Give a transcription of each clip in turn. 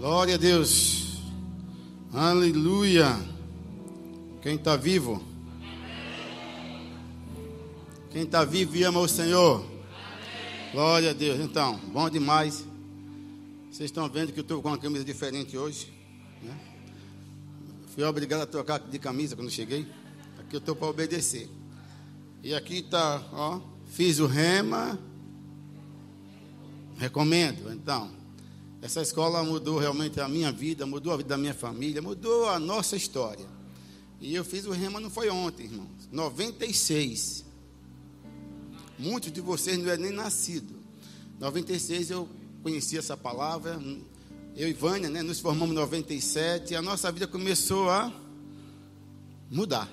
Glória a Deus. Aleluia. Quem está vivo? Quem está vivo e ama o Senhor? Glória a Deus. Então, bom demais. Vocês estão vendo que eu estou com uma camisa diferente hoje. Né? Fui obrigado a trocar de camisa quando cheguei. Aqui eu estou para obedecer. E aqui está, ó. Fiz o rema. Recomendo. Então, essa escola mudou realmente a minha vida, mudou a vida da minha família, mudou a nossa história. E eu fiz o rema não foi ontem, irmãos. 96. Muitos de vocês não eram nem nascidos. 96 eu conheci essa palavra. Eu e Vânia, né, nos formamos em 97 e a nossa vida começou a mudar.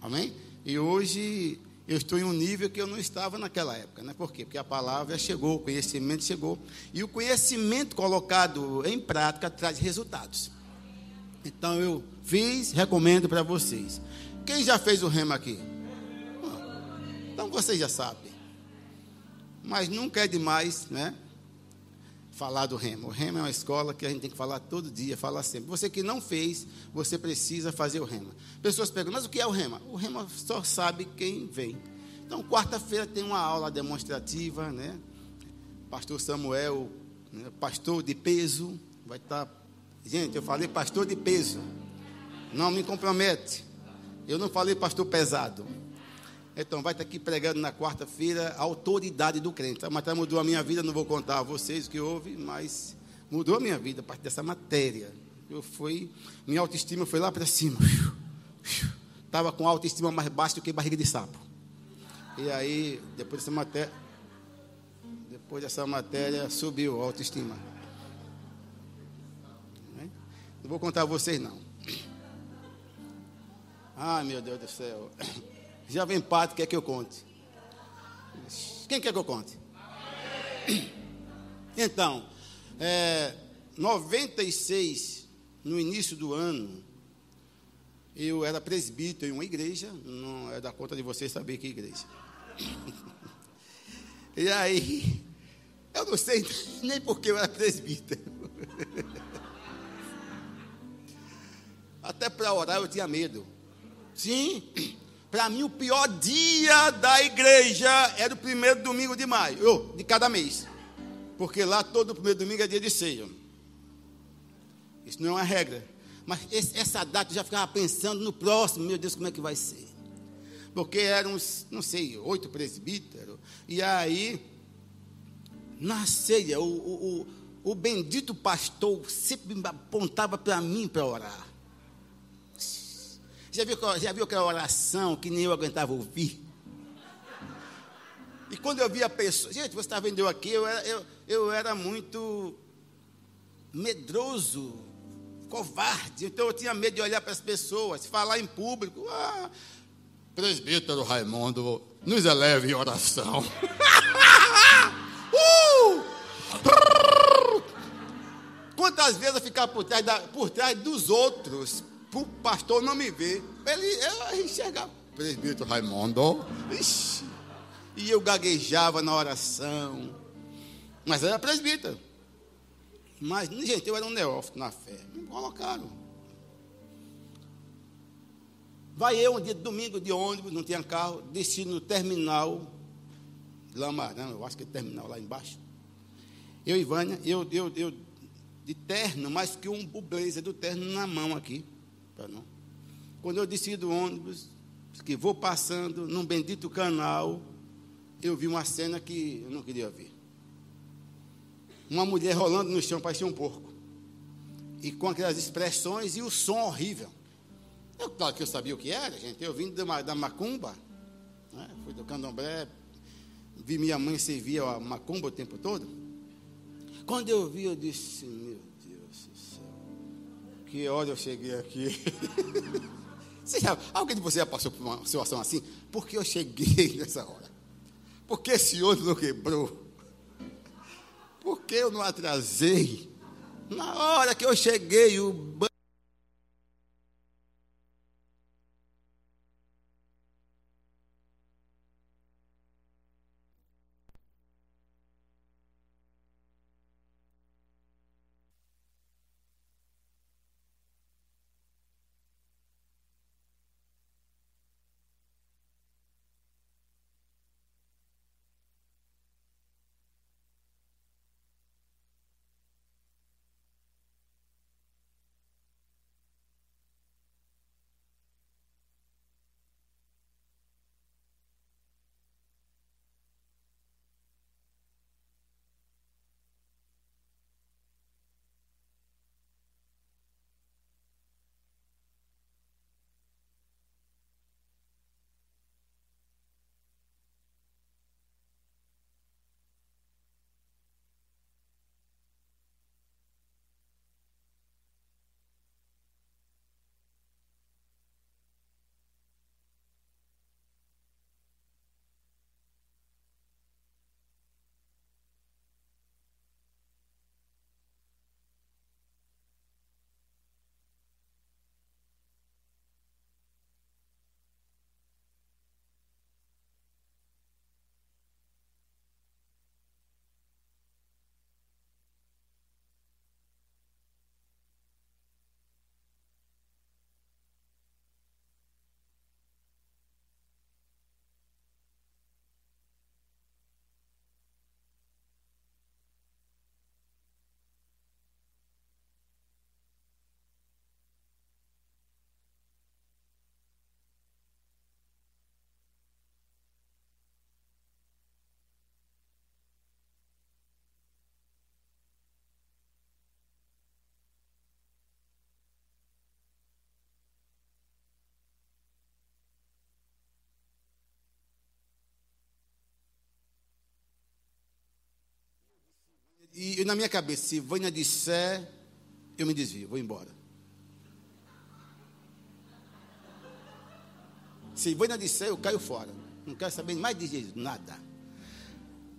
Amém? E hoje eu estou em um nível que eu não estava naquela época. Né? Por quê? Porque a palavra chegou, o conhecimento chegou. E o conhecimento colocado em prática traz resultados. Então eu fiz, recomendo para vocês. Quem já fez o rema aqui? Então vocês já sabem. Mas nunca é demais, né? Falar do rema. O rema é uma escola que a gente tem que falar todo dia, falar sempre. Você que não fez, você precisa fazer o rema. Pessoas perguntam, mas o que é o rema? O rema só sabe quem vem. Então, quarta-feira tem uma aula demonstrativa, né? Pastor Samuel, né? pastor de peso, vai estar. Tá... Gente, eu falei pastor de peso. Não me compromete. Eu não falei pastor pesado. Então, vai estar aqui pregando na quarta-feira a autoridade do crente. A matéria mudou a minha vida, não vou contar a vocês o que houve, mas mudou a minha vida a partir dessa matéria. Eu fui, minha autoestima foi lá para cima. Estava com autoestima mais baixa do que barriga de sapo. E aí, depois dessa matéria, depois dessa matéria, subiu a autoestima. Não vou contar a vocês, não. Ai, meu Deus do céu. Já vem parte, quer que eu conte? Quem quer que eu conte? Então, é, 96, no início do ano, eu era presbítero em uma igreja, não é da conta de vocês saber que igreja. E aí, eu não sei nem porque eu era presbítero. Até para orar eu tinha medo. Sim, para mim, o pior dia da igreja era o primeiro domingo de maio, de cada mês. Porque lá todo primeiro domingo é dia de ceia. Isso não é uma regra. Mas essa data eu já ficava pensando no próximo, meu Deus, como é que vai ser? Porque eram, não sei, oito presbíteros. E aí, na ceia, o, o, o, o bendito pastor sempre apontava para mim para orar. Já viu, já viu aquela oração que nem eu aguentava ouvir? E quando eu via a pessoa, gente, você está vendo eu aqui, eu era, eu, eu era muito medroso, covarde, então eu tinha medo de olhar para as pessoas, falar em público. Ah, presbítero Raimundo, nos eleve em oração. uh! Quantas vezes eu ficava por trás, da, por trás dos outros, o pastor não me ver. Ele, eu enxergava. Presbítero Raimundo. Ixi, e eu gaguejava na oração. Mas era presbítero. Mas, gente, eu era um neófito na fé. Me colocaram. Vai eu um dia domingo de ônibus, não tinha carro, desci no terminal Lamarão, eu acho que é terminal lá embaixo. Eu e Vânia, eu, eu, eu de terno, mais que um blazer do terno na mão aqui. Não. Quando eu desci do ônibus, que vou passando num bendito canal, eu vi uma cena que eu não queria ver. Uma mulher rolando no chão, parecia um porco. E com aquelas expressões e o som horrível. Eu, claro que eu sabia o que era, gente. Eu vim da, da macumba, né? fui do candomblé, vi minha mãe servir a macumba o tempo todo. Quando eu vi, eu disse, que hora eu cheguei aqui. Você já, alguém de vocês já passou por uma situação assim? Por que eu cheguei nessa hora? Por que esse ônibus não quebrou? Por que eu não atrasei? Na hora que eu cheguei, o E, e na minha cabeça, se Vânia disser, eu me desvio, vou embora. Se Vânia disser, eu caio fora. Não quero saber mais de Jesus, nada.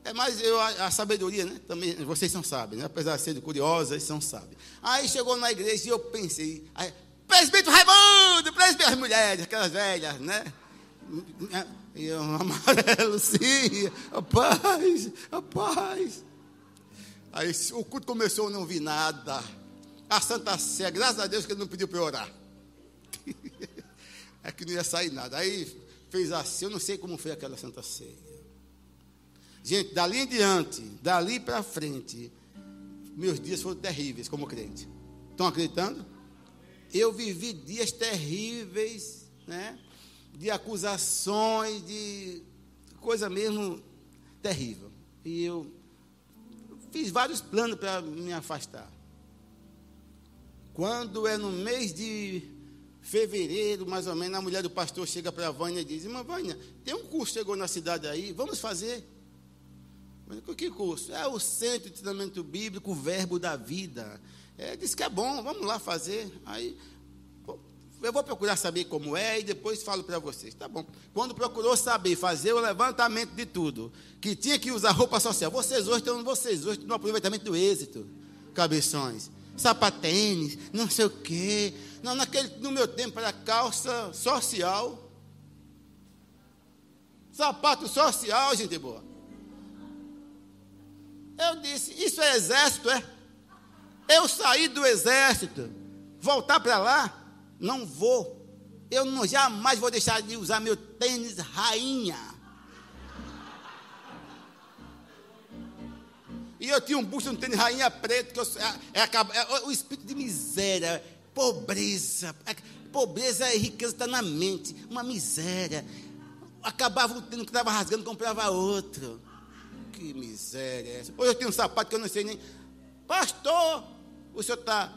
É mais eu, a, a, sabedoria, né? Também vocês são sábios, né? Apesar de serem curiosas, são sábios. Aí chegou na igreja e eu pensei, aí, presbítero Raimundo, presbítero, as mulheres, aquelas velhas, né? E eu, amarelo, sim, rapaz, rapaz. Aí o culto começou, eu não vi nada. A Santa Sé, graças a Deus que ele não pediu para eu orar. é que não ia sair nada. Aí fez assim, eu não sei como foi aquela Santa Ceia. Gente, dali em diante, dali para frente, meus dias foram terríveis como crente. Estão acreditando? Eu vivi dias terríveis, né? De acusações, de coisa mesmo terrível. E eu fiz vários planos para me afastar. Quando é no mês de fevereiro, mais ou menos, a mulher do pastor chega para a Vânia e diz: Irmã Vânia, tem um curso chegou na cidade aí, vamos fazer. Que curso? É o Centro de Treinamento Bíblico, o Verbo da Vida. É, disse que é bom, vamos lá fazer. Aí, eu vou procurar saber como é e depois falo para vocês. Tá bom. Quando procurou saber, fazer o levantamento de tudo, que tinha que usar roupa social. Vocês hoje estão, vocês hoje no aproveitamento do êxito, cabeções sapatênis, não sei o quê. Não, naquele, no meu tempo era calça social. Sapato social, gente boa. Eu disse, isso é exército, é? Eu saí do exército, voltar para lá, não vou. Eu não, jamais vou deixar de usar meu tênis rainha. E eu tinha um busto, um tênis rainha preto, que eu, é, é, é, o espírito de miséria, pobreza. É, pobreza e riqueza está na mente, uma miséria. Acabava o tênis que estava rasgando, comprava outro. Que miséria é essa? Hoje eu tenho um sapato que eu não sei nem. Pastor, o senhor está.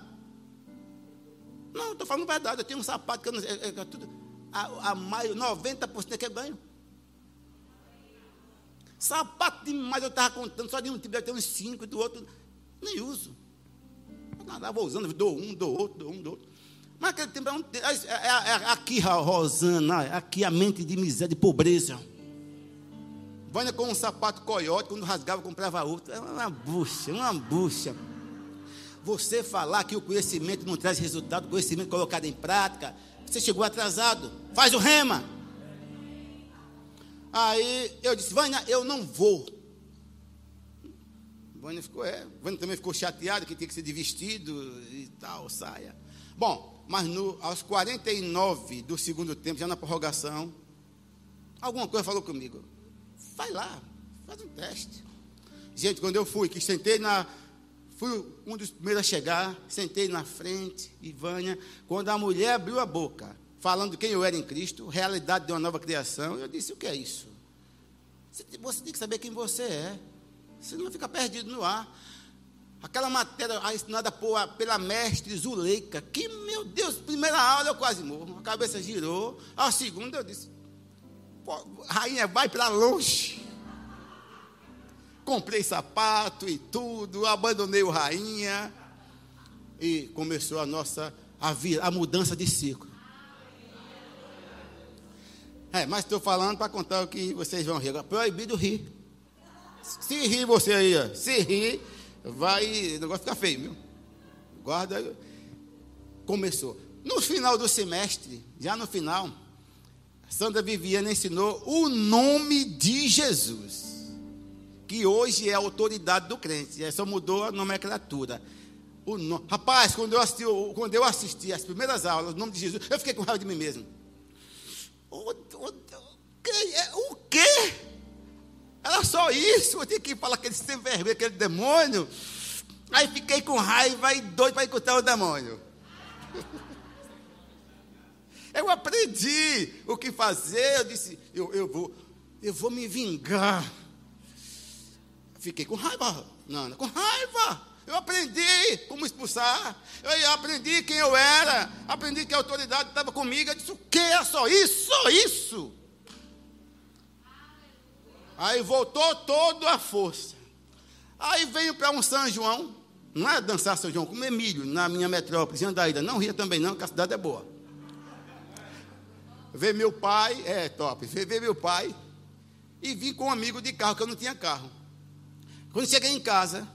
Não, estou falando verdade, eu tenho um sapato que eu não sei. É, é, tudo, a, a maio, 90% é que eu ganho. Sapato demais eu estava contando, só de um tipo, deve ter uns cinco, do outro, nem uso. Eu vou usando, dou um, dou outro, dou um, dou outro. Mas aquele tempo é, um, é, é, é aqui, Rosana, aqui a mente de miséria, de pobreza. Vânia com um sapato coiote, quando rasgava, comprava outro. É uma bucha, uma bucha. Você falar que o conhecimento não traz resultado, o conhecimento colocado em prática, você chegou atrasado. Faz o rema. Aí eu disse, Vânia, eu não vou. Vânia ficou, é. Vânia também ficou chateada que tinha que ser de vestido e tal, saia. Bom, mas no, aos 49 do segundo tempo, já na prorrogação, alguma coisa falou comigo. Vai lá, faz um teste. Gente, quando eu fui, que sentei na. Fui um dos primeiros a chegar, sentei na frente, Ivânia. Quando a mulher abriu a boca, falando quem eu era em Cristo, realidade de uma nova criação. Eu disse: o que é isso? Você tem que saber quem você é, senão não fica perdido no ar. Aquela matéria ensinada por, pela mestre Zuleika, que, meu Deus, primeira aula eu quase morro, a cabeça girou. A segunda eu disse: rainha, vai para longe. Comprei sapato e tudo, abandonei o rainha. E começou a nossa a, vir, a mudança de ciclo. É, mas estou falando para contar o que vocês vão rir. Proibido rir. Se rir você aí, ó, se rir, vai. O negócio fica feio, viu? Guarda. Começou. No final do semestre, já no final, Sandra Viviana ensinou o nome de Jesus. Que hoje é a autoridade do crente. É, só mudou a nomenclatura. No... Rapaz, quando eu, assisti, quando eu assisti as primeiras aulas, o nome de Jesus, eu fiquei com raiva de mim mesmo. O, o, é, o quê? Era só isso? Eu tinha que falar aquele sem vergonha, aquele demônio. Aí fiquei com raiva e doido para encontrar o demônio. Eu aprendi o que fazer. Eu disse, eu, eu, vou, eu vou me vingar. Fiquei com raiva, Nana, com raiva. Eu aprendi como expulsar. Eu aprendi quem eu era. Aprendi que a autoridade estava comigo. Eu disse: o que é só isso? Só isso? Aí voltou toda a força. Aí venho para um São João, não é dançar São João, comer milho na minha metrópole, Andaída. Não ria também não, que a cidade é boa. Ver meu pai, é top, ver meu pai e vim com um amigo de carro, que eu não tinha carro. Quando cheguei em casa,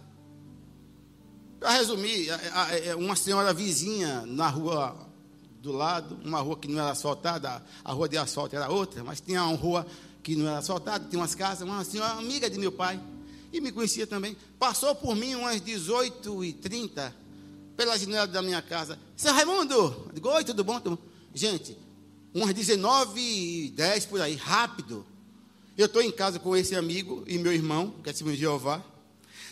para resumir, uma senhora vizinha na rua do lado, uma rua que não era asfaltada, a rua de asfalto era outra, mas tinha uma rua que não era asfaltada, tinha umas casas, uma senhora amiga de meu pai, e me conhecia também, passou por mim umas 18 e 30 pela janela da minha casa. Seu Raimundo! Digo, oi, tudo bom? Tudo bom? Gente, umas 19 e 10 por aí, rápido. Eu estou em casa com esse amigo e meu irmão, que é Simão Jeová.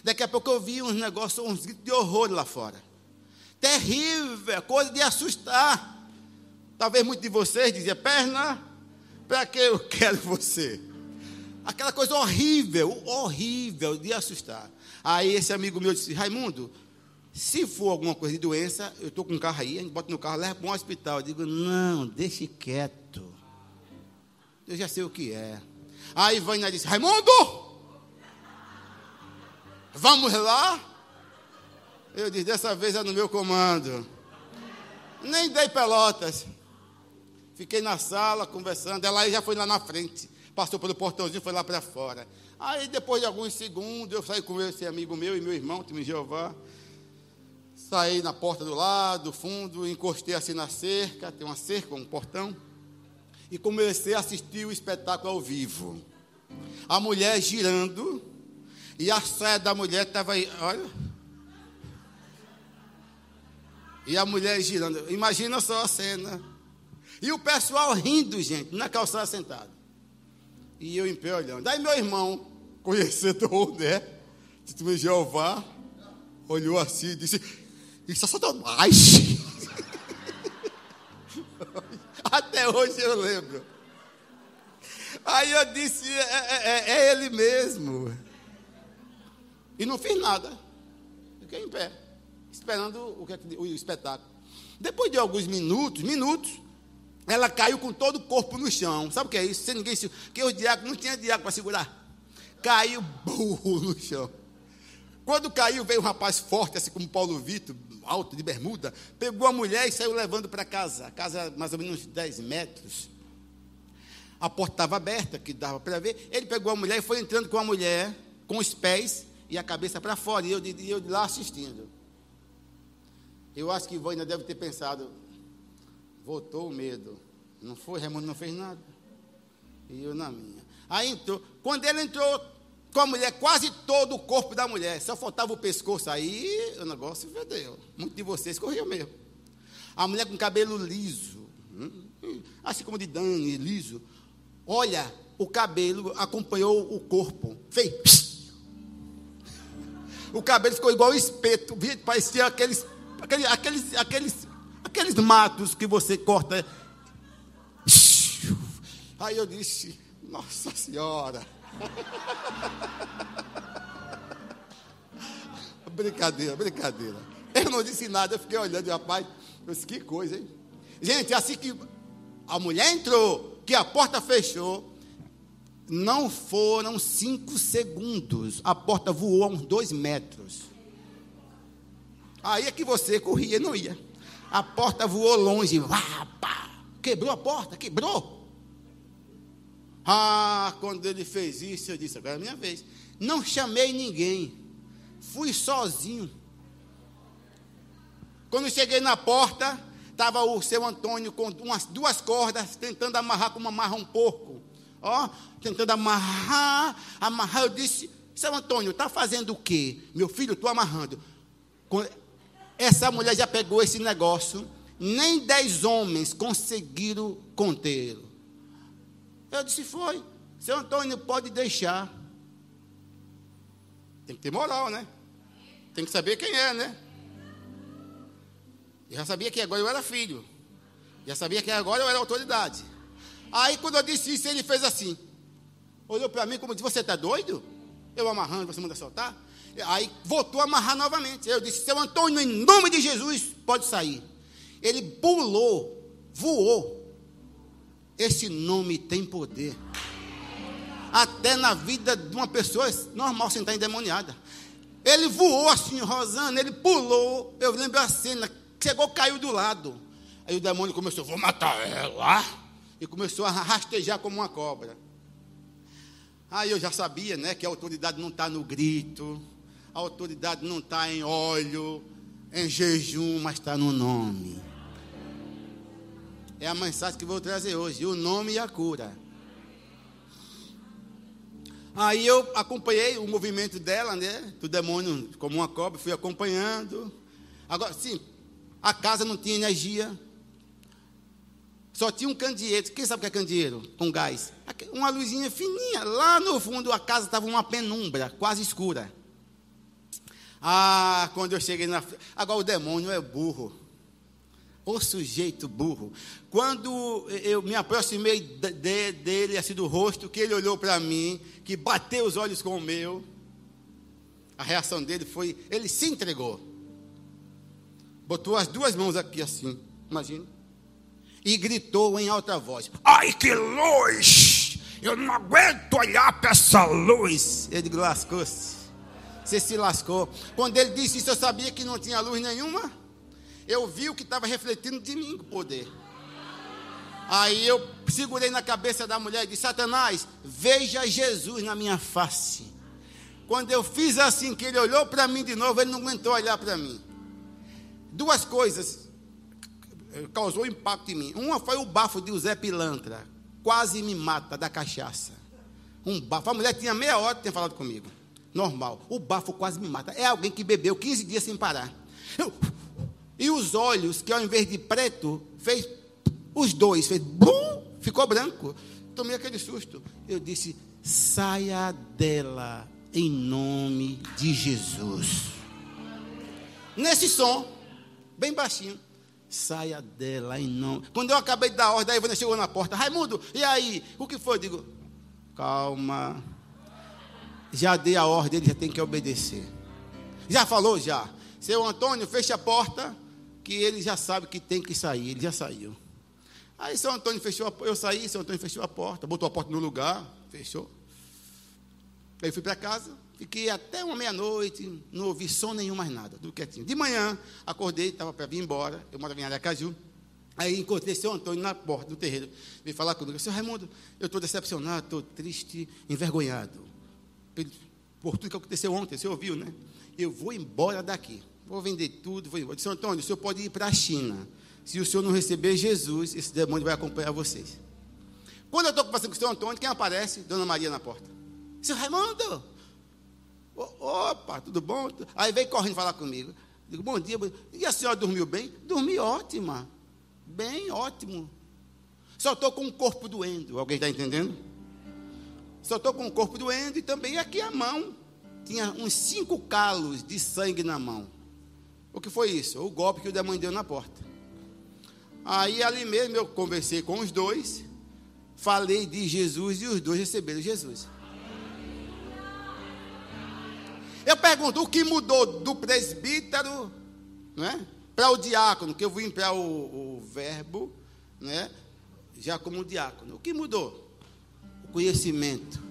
Daqui a pouco eu vi uns negócios, uns gritos de horror lá fora. Terrível, coisa de assustar. Talvez muitos de vocês diziam, perna, para que eu quero você? Aquela coisa horrível, horrível de assustar. Aí esse amigo meu disse, Raimundo, se for alguma coisa de doença, eu estou com um carro aí, a gente bota no carro, leva para um hospital. Eu digo, não, deixe quieto. Eu já sei o que é. Aí Vânia disse, Raimundo! Vamos lá? Eu disse, dessa vez é no meu comando. Nem dei pelotas. Fiquei na sala conversando. Ela já foi lá na frente. Passou pelo portãozinho, foi lá para fora. Aí, depois de alguns segundos, eu saí com esse amigo meu e meu irmão, Tim Jeová. Saí na porta do lado, fundo, encostei assim na cerca, tem uma cerca, um portão. E comecei a assistir o espetáculo ao vivo. A mulher girando e a saia da mulher estava aí, olha. E a mulher girando. Imagina só a cena. E o pessoal rindo, gente, na calçada sentado. E eu em pé olhando. Daí meu irmão, conhecedor, né? De Jeová, olhou assim e disse: Isso é Satanás. Até hoje eu lembro. Aí eu disse: é, é, é, é ele mesmo. E não fiz nada. Fiquei em pé, esperando o, o espetáculo. Depois de alguns minutos, minutos, ela caiu com todo o corpo no chão. Sabe o que é isso? Sem ninguém Porque o diácono não tinha diácono para segurar. Caiu burro no chão. Quando caiu, veio um rapaz forte, assim como Paulo Vitor, alto, de bermuda, pegou a mulher e saiu levando para casa. A casa mais ou menos uns 10 metros. A porta estava aberta, que dava para ver. Ele pegou a mulher e foi entrando com a mulher, com os pés e a cabeça para fora, e eu, e eu lá assistindo. Eu acho que Vânia deve ter pensado, voltou o medo. Não foi, Raimundo não fez nada. E eu na minha. Aí entrou, quando ele entrou com a mulher, quase todo o corpo da mulher, só faltava o pescoço, aí o negócio fedeu. Muitos de vocês corriam mesmo. A mulher com cabelo liso, hum, hum, assim como de Dani, liso. Olha, o cabelo acompanhou o corpo. Fez o cabelo ficou igual espeto, parecia aqueles, aqueles, aqueles, aqueles, aqueles matos que você corta. Aí eu disse, Nossa Senhora. brincadeira, brincadeira. Eu não disse nada, eu fiquei olhando, rapaz, eu disse, que coisa, hein? Gente, assim que a mulher entrou, que a porta fechou, não foram cinco segundos. A porta voou a uns dois metros. Aí é que você corria, não ia. A porta voou longe. Vá, pá, quebrou a porta, quebrou. Ah, quando ele fez isso, eu disse: agora é minha vez. Não chamei ninguém. Fui sozinho. Quando cheguei na porta, estava o seu Antônio com umas duas cordas, tentando amarrar como amarra um porco ó, tentando amarrar, amarrar. Eu disse, seu Antônio, está fazendo o quê? Meu filho, estou amarrando. Essa mulher já pegou esse negócio, nem dez homens conseguiram contê-lo. Eu disse, foi. Seu Antônio, pode deixar. Tem que ter moral, né? Tem que saber quem é, né? Eu já sabia que agora eu era filho. Já sabia que agora eu era autoridade. Aí quando eu disse isso, ele fez assim. Olhou para mim como disse, você está doido? Eu amarrando, você manda soltar? Aí voltou a amarrar novamente. Eu disse, seu Antônio, em nome de Jesus, pode sair. Ele pulou, voou. Esse nome tem poder. Até na vida de uma pessoa normal sem estar endemoniada. Ele voou assim, Rosana, ele pulou. Eu lembro a cena, chegou, caiu do lado. Aí o demônio começou, vou matar ela. E começou a rastejar como uma cobra. Aí eu já sabia, né, que a autoridade não está no grito, a autoridade não está em óleo, em jejum, mas está no nome. É a mensagem que vou trazer hoje: o nome e a cura. Aí eu acompanhei o movimento dela, né? Do demônio, como uma cobra, fui acompanhando. Agora, sim, a casa não tinha energia. Só tinha um candeeiro. Quem sabe o que é candeeiro? Com gás. Uma luzinha fininha. Lá no fundo a casa estava uma penumbra, quase escura. Ah, quando eu cheguei na. Agora o demônio é burro. O sujeito burro. Quando eu me aproximei de, dele, assim do rosto, que ele olhou para mim, que bateu os olhos com o meu, a reação dele foi: ele se entregou. Botou as duas mãos aqui assim, imagina. E gritou em alta voz: Ai que luz! Eu não aguento olhar para essa luz. Ele lascou-se. Você se lascou. Quando ele disse isso, eu sabia que não tinha luz nenhuma eu vi o que estava refletindo de mim o poder. Aí eu segurei na cabeça da mulher e disse: Satanás, veja Jesus na minha face. Quando eu fiz assim, que ele olhou para mim de novo, ele não aguentou olhar para mim. Duas coisas causou impacto em mim. Uma foi o bafo de José Pilantra, quase me mata da cachaça. Um bafo. A mulher tinha meia hora de ter falado comigo. Normal. O bafo quase me mata. É alguém que bebeu 15 dias sem parar. Eu, e os olhos, que ao invés de preto, fez os dois, fez bum, ficou branco. Tomei aquele susto. Eu disse: saia dela em nome de Jesus. Nesse som, bem baixinho. Saia dela em nome. Quando eu acabei de dar ordem, a Ivana chegou na porta. Raimundo, e aí? O que foi? Eu digo, calma. Já dei a ordem, ele já tem que obedecer. Já falou? Já. Seu Antônio, feche a porta que ele já sabe que tem que sair, ele já saiu. Aí São Antônio fechou a eu saí, São Antônio fechou a porta, botou a porta no lugar, fechou. Aí fui para casa, fiquei até uma meia-noite, não ouvi som nenhum mais nada, tudo quietinho. De manhã, acordei, estava para vir embora, eu morava em Aracaju. Aí encontrei seu Antônio na porta do terreiro, veio falar comigo, seu Raimundo, eu estou decepcionado, estou triste, envergonhado. Por tudo que aconteceu ontem, você ouviu, né? Eu vou embora daqui. Vou vender tudo, vou embora. Disse, Antônio, o senhor pode ir para a China. Se o senhor não receber Jesus, esse demônio vai acompanhar vocês. Quando eu estou conversando com o senhor Antônio, quem aparece? Dona Maria na porta. Seu Raimundo! Opa, tudo bom? Aí vem correndo falar comigo. Digo, bom dia. E a senhora dormiu bem? Dormi ótima. Bem, ótimo. Só estou com o corpo doendo. Alguém está entendendo? Só estou com o corpo doendo e também aqui a mão. Tinha uns cinco calos de sangue na mão. O que foi isso? O golpe que o demônio deu na porta. Aí ali mesmo eu conversei com os dois, falei de Jesus e os dois receberam Jesus. Eu pergunto, o que mudou do presbítero né, para o diácono? Que eu vim para o, o verbo, né, já como diácono. O que mudou? O conhecimento.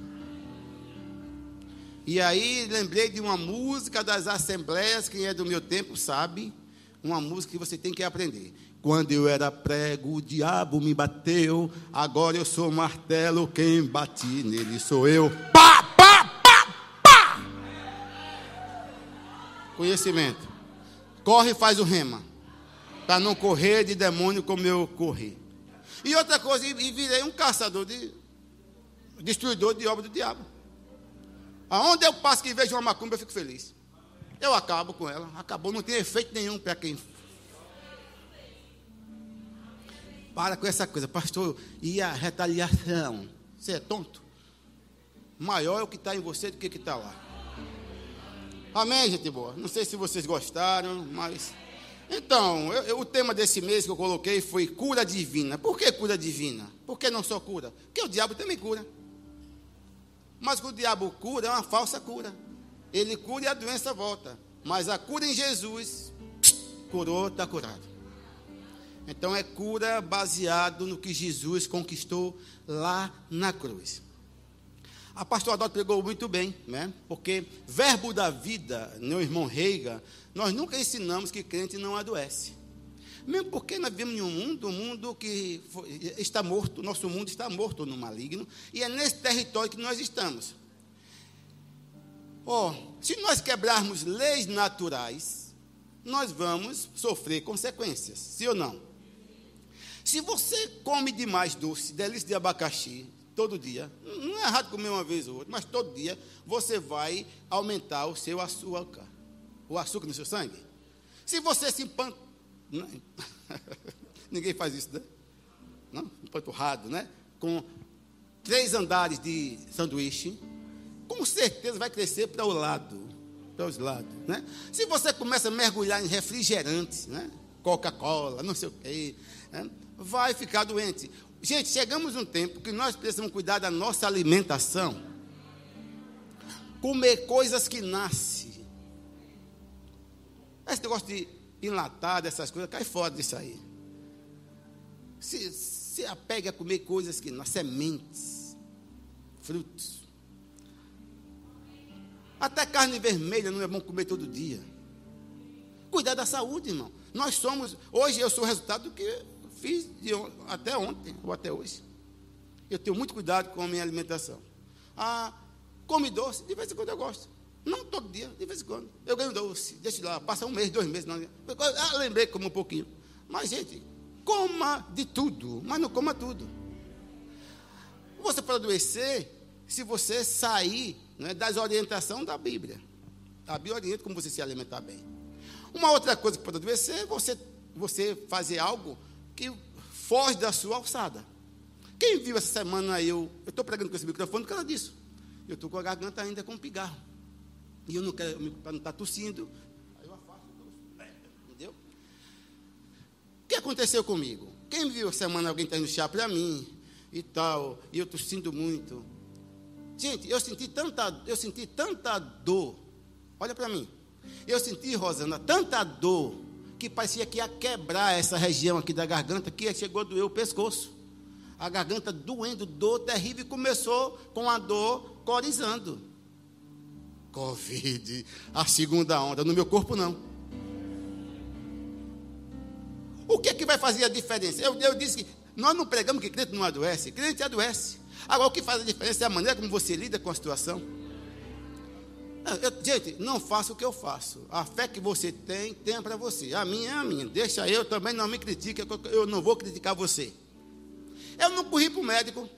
E aí lembrei de uma música das assembleias, quem é do meu tempo sabe, uma música que você tem que aprender. Quando eu era prego, o diabo me bateu, agora eu sou martelo, quem bati nele sou eu. Pá, pá, pá, pá! Conhecimento. Corre e faz o rema, para não correr de demônio como eu corri. E outra coisa, e virei um caçador de destruidor de obra do diabo. Aonde eu passo que vejo uma macumba, eu fico feliz. Eu acabo com ela. Acabou, não tem efeito nenhum para quem. Para com essa coisa, pastor. E a retaliação? Você é tonto? Maior é o que está em você do que o que está lá. Amém, gente boa? Não sei se vocês gostaram, mas. Então, eu, eu, o tema desse mês que eu coloquei foi cura divina. Por que cura divina? Por que não só cura? Porque o diabo também cura. Mas o diabo cura é uma falsa cura. Ele cura e a doença volta. Mas a cura em Jesus, curou, está curado. Então é cura baseado no que Jesus conquistou lá na cruz. A pastora Adalto pegou muito bem, né? Porque verbo da vida, meu irmão Reiga, nós nunca ensinamos que crente não adoece. Mesmo porque nós vivemos em um mundo, um mundo que está morto, nosso mundo está morto no maligno, e é nesse território que nós estamos. Oh, se nós quebrarmos leis naturais, nós vamos sofrer consequências, sim ou não? Se você come demais doce, delícia de abacaxi, todo dia, não é errado comer uma vez ou outra, mas todo dia você vai aumentar o seu açúcar, o açúcar no seu sangue. Se você se Ninguém faz isso, né? Não? Empanturrado, né? Com três andares de sanduíche, com certeza vai crescer para o lado, para os lados, né? Se você começa a mergulhar em refrigerantes, né? Coca-Cola, não sei o quê, né? vai ficar doente. Gente, chegamos um tempo que nós precisamos cuidar da nossa alimentação. Comer coisas que nascem. Esse negócio de enlatado, essas coisas, cai fora disso aí. Se, se apegue a comer coisas que nascem, sementes, frutos. Até carne vermelha não é bom comer todo dia. Cuidar da saúde, irmão. Nós somos, hoje eu sou o resultado do que Fiz até ontem ou até hoje. Eu tenho muito cuidado com a minha alimentação. Ah, come doce, de vez em quando eu gosto. Não todo dia, de vez em quando. Eu ganho doce, deixa lá, passa um mês, dois meses. Não, ah, lembrei como um pouquinho. Mas, gente, coma de tudo, mas não coma tudo. Você pode adoecer se você sair né, das orientações da Bíblia. A Bíblia orienta como você se alimentar bem. Uma outra coisa que pode adoecer é você, você fazer algo que foge da sua alçada. Quem viu essa semana eu, eu estou pregando com esse microfone por causa disso. Eu estou com a garganta ainda com pigarro. E eu não quero, para não estar tá tossindo, aí eu afasto, entendeu? O que aconteceu comigo? Quem viu essa semana alguém tendo chá para mim e tal, e eu tossindo muito. Gente, eu senti tanta, eu senti tanta dor. Olha para mim. Eu senti, Rosana, tanta dor que parecia que ia quebrar essa região aqui da garganta, que chegou a doer o pescoço. A garganta doendo, dor terrível, e começou com a dor corizando. Covid, a segunda onda, no meu corpo não. O que é que vai fazer a diferença? Eu, eu disse que nós não pregamos que crente não adoece, crente adoece. Agora, o que faz a diferença é a maneira como você lida com a situação. Eu, gente, não faça o que eu faço. A fé que você tem, tenha para você. A minha é a minha. Deixa eu também, não me critique, eu não vou criticar você. Eu não corri para o médico.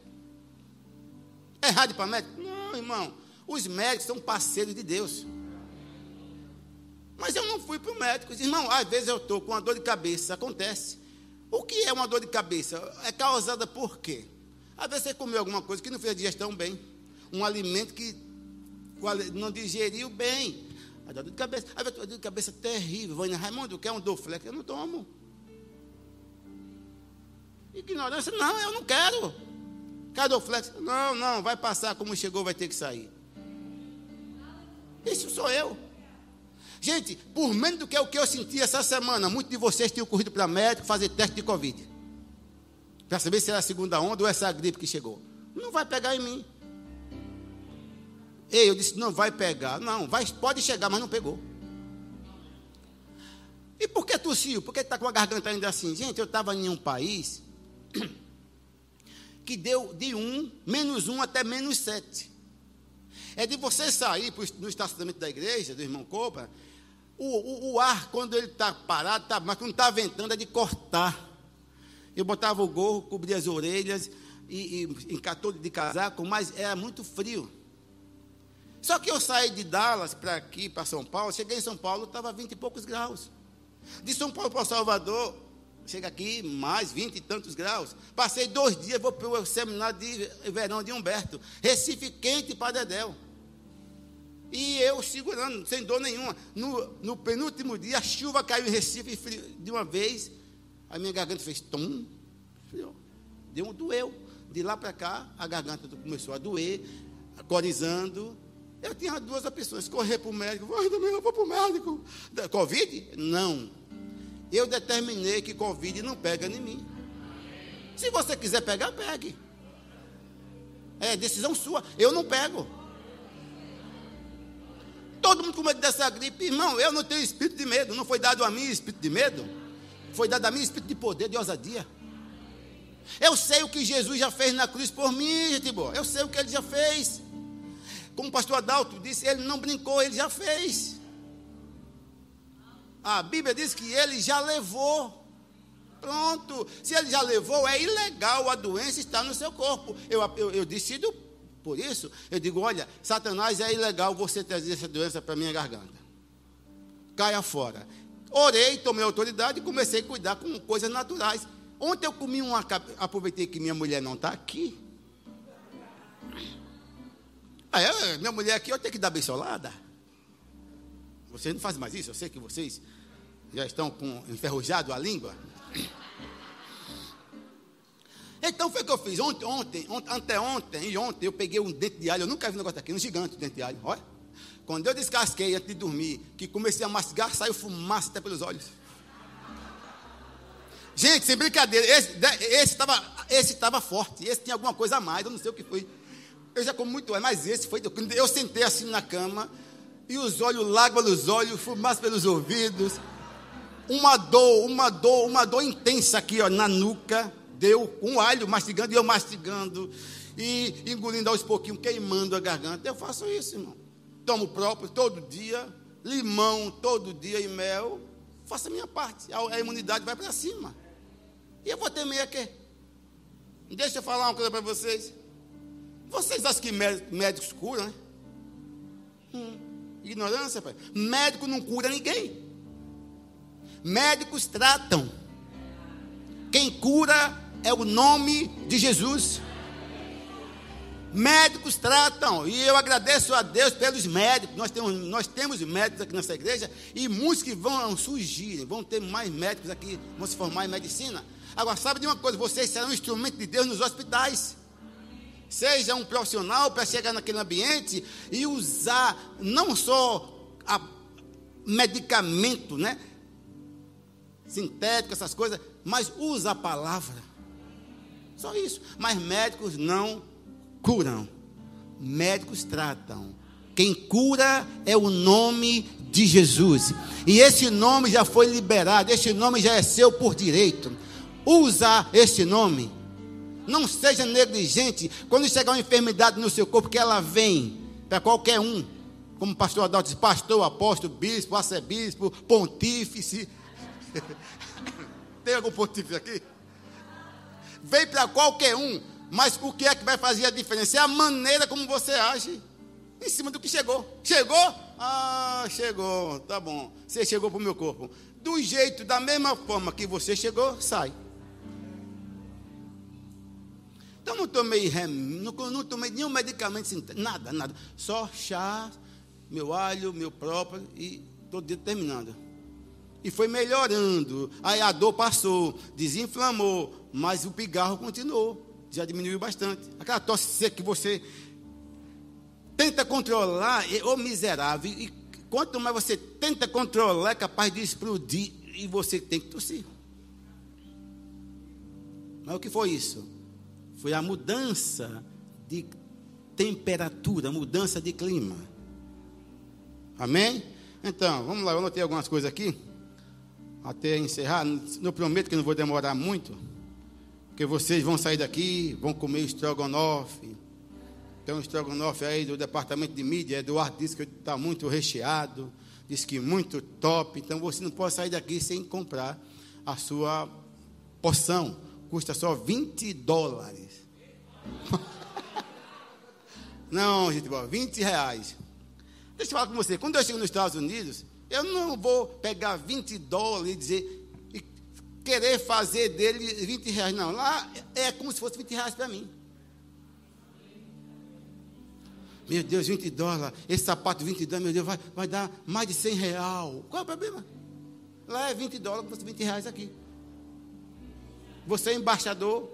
É errado para médico? Não, irmão. Os médicos são parceiros de Deus. Mas eu não fui para o médico. Irmão, às vezes eu estou com uma dor de cabeça. Acontece. O que é uma dor de cabeça? É causada por quê? Às vezes você comeu alguma coisa que não fez a digestão bem. Um alimento que não digeriu bem. A dor de cabeça, a dor de cabeça terrível. Vânia Raimundo, quer um Dorflex? Eu não tomo. Ignorância, não, eu não quero. Quer Dorflex? Não, não, vai passar como chegou, vai ter que sair. Isso sou eu. Gente, por menos do que o que eu senti essa semana, muitos de vocês tinham corrido para médico fazer teste de Covid. Para saber se era a segunda onda ou essa gripe que chegou. Não vai pegar em mim. Ei, eu disse, não vai pegar. Não, vai, pode chegar, mas não pegou. E por que tossiu? Por que está com a garganta ainda assim? Gente, eu estava em um país que deu de um, menos um até menos sete. É de você sair no estacionamento da igreja, do irmão Copa, o, o, o ar, quando ele está parado, tá, mas quando está ventando, é de cortar. Eu botava o gorro, cobria as orelhas, e, e encatou de casaco, mas era muito frio. Só que eu saí de Dallas para aqui, para São Paulo, cheguei em São Paulo, estava 20 e poucos graus. De São Paulo para Salvador, chega aqui, mais 20 e tantos graus. Passei dois dias, vou para o seminário de verão de Humberto. Recife quente para Dedéu. E eu segurando, sem dor nenhuma. No, no penúltimo dia, a chuva caiu em Recife de uma vez. A minha garganta fez tom. Deu um doeu. De lá para cá, a garganta começou a doer, corizando. Eu tinha duas opções: correr para o médico, vou, também vou para o médico. Covid? Não. Eu determinei que Covid não pega em mim. Se você quiser pegar, pegue. É decisão sua. Eu não pego. Todo mundo com medo dessa gripe. Irmão, eu não tenho espírito de medo. Não foi dado a mim espírito de medo. Foi dado a mim espírito de poder, de ousadia. Eu sei o que Jesus já fez na cruz por mim, gente boa. Eu sei o que ele já fez. Como o pastor Adalto disse, ele não brincou, ele já fez. A Bíblia diz que ele já levou. Pronto. Se ele já levou, é ilegal a doença estar no seu corpo. Eu, eu, eu decido por isso. Eu digo: olha, Satanás, é ilegal você trazer essa doença para minha garganta. Caia fora. Orei, tomei autoridade e comecei a cuidar com coisas naturais. Ontem eu comi uma. Aproveitei que minha mulher não está aqui. Aí, minha mulher aqui, eu tenho que dar bençolada. Vocês não fazem mais isso, eu sei que vocês já estão com enferrujado a língua. Então foi o que eu fiz. Ontem, ontem, ontem, anteontem e ontem eu peguei um dente de alho. Eu nunca vi um negócio aqui, um gigante dente de alho. Olha. Quando eu descasquei antes de dormir, que comecei a mastigar, saiu fumaça até pelos olhos. Gente, sem brincadeira, esse estava esse tava forte, esse tinha alguma coisa a mais, eu não sei o que foi. Eu já como muito mas esse foi. Eu sentei assim na cama, e os olhos, lágrimas nos olhos, fumaça pelos ouvidos uma dor, uma dor, uma dor intensa aqui ó, na nuca, deu um alho mastigando e eu mastigando, e engolindo aos pouquinhos, queimando a garganta. Eu faço isso, irmão. Tomo próprio todo dia, limão todo dia e mel, faço a minha parte, a, imunidade vai para cima. E eu vou temer a quê? Deixa eu falar uma coisa para vocês. Vocês acham que médicos curam, né? Hum, ignorância, pai. Médico não cura ninguém. Médicos tratam. Quem cura é o nome de Jesus. Médicos tratam, e eu agradeço a Deus pelos médicos. Nós temos, nós temos médicos aqui nessa igreja, e muitos que vão surgir, vão ter mais médicos aqui, vão se formar em medicina. Agora, sabe de uma coisa? Vocês serão um instrumento de Deus nos hospitais. Seja um profissional para chegar naquele ambiente e usar não só a medicamento, né? sintético, essas coisas, mas usa a palavra. Só isso. Mas médicos não curam. Médicos tratam. Quem cura é o nome de Jesus. E esse nome já foi liberado, esse nome já é seu por direito. Usa esse nome. Não seja negligente quando chegar uma enfermidade no seu corpo, que ela vem para qualquer um. Como o pastor Adalto diz, pastor, apóstolo, bispo, arcebispo, pontífice, Tem algum pontífice aqui? Vem para qualquer um, mas o que é que vai fazer a diferença? É a maneira como você age em cima do que chegou. Chegou? Ah, chegou, tá bom. Você chegou para o meu corpo. Do jeito, da mesma forma que você chegou, sai. Então não tomei rem, não, tomei nenhum medicamento, nada, nada. Só chá, meu alho, meu próprio e todo dia terminando. E foi melhorando. Aí a dor passou, desinflamou, mas o pigarro continuou. Já diminuiu bastante. Aquela tosse seca que você tenta controlar, ô miserável, e quanto mais você tenta controlar, é capaz de explodir e você tem que tossir. Mas o que foi isso? Foi a mudança de temperatura, mudança de clima. Amém? Então, vamos lá, eu anotei algumas coisas aqui até encerrar. Não prometo que não vou demorar muito, porque vocês vão sair daqui, vão comer estrogonofe. Tem um estrogonofe aí do departamento de mídia, Eduardo disse que está muito recheado, disse que muito top. Então você não pode sair daqui sem comprar a sua porção. Custa só 20 dólares. Não, gente, 20 reais. Deixa eu falar com você. Quando eu chego nos Estados Unidos, eu não vou pegar 20 dólares e dizer, e querer fazer dele 20 reais. Não, lá é como se fosse 20 reais para mim. Meu Deus, 20 dólares, esse sapato 20 dólares, meu Deus, vai, vai dar mais de 100 reais. Qual é o problema? Lá é 20 dólares, custa 20 reais aqui. Você é embaixador.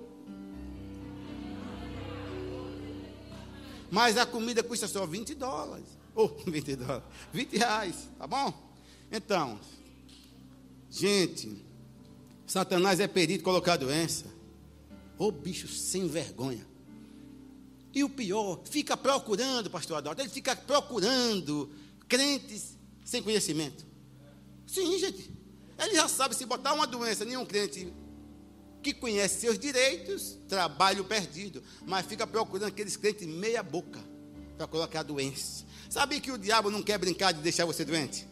Mas a comida custa só 20 dólares. Ou oh, 20 dólares. 20 reais, tá bom? Então, gente, Satanás é perito colocar doença. Ô oh, bicho sem vergonha. E o pior, fica procurando, pastor Adalto, ele fica procurando crentes sem conhecimento. Sim, gente. Ele já sabe se botar uma doença, nenhum crente que conhece seus direitos, trabalho perdido, mas fica procurando aqueles crentes meia boca para colocar doença. Sabe que o diabo não quer brincar de deixar você doente?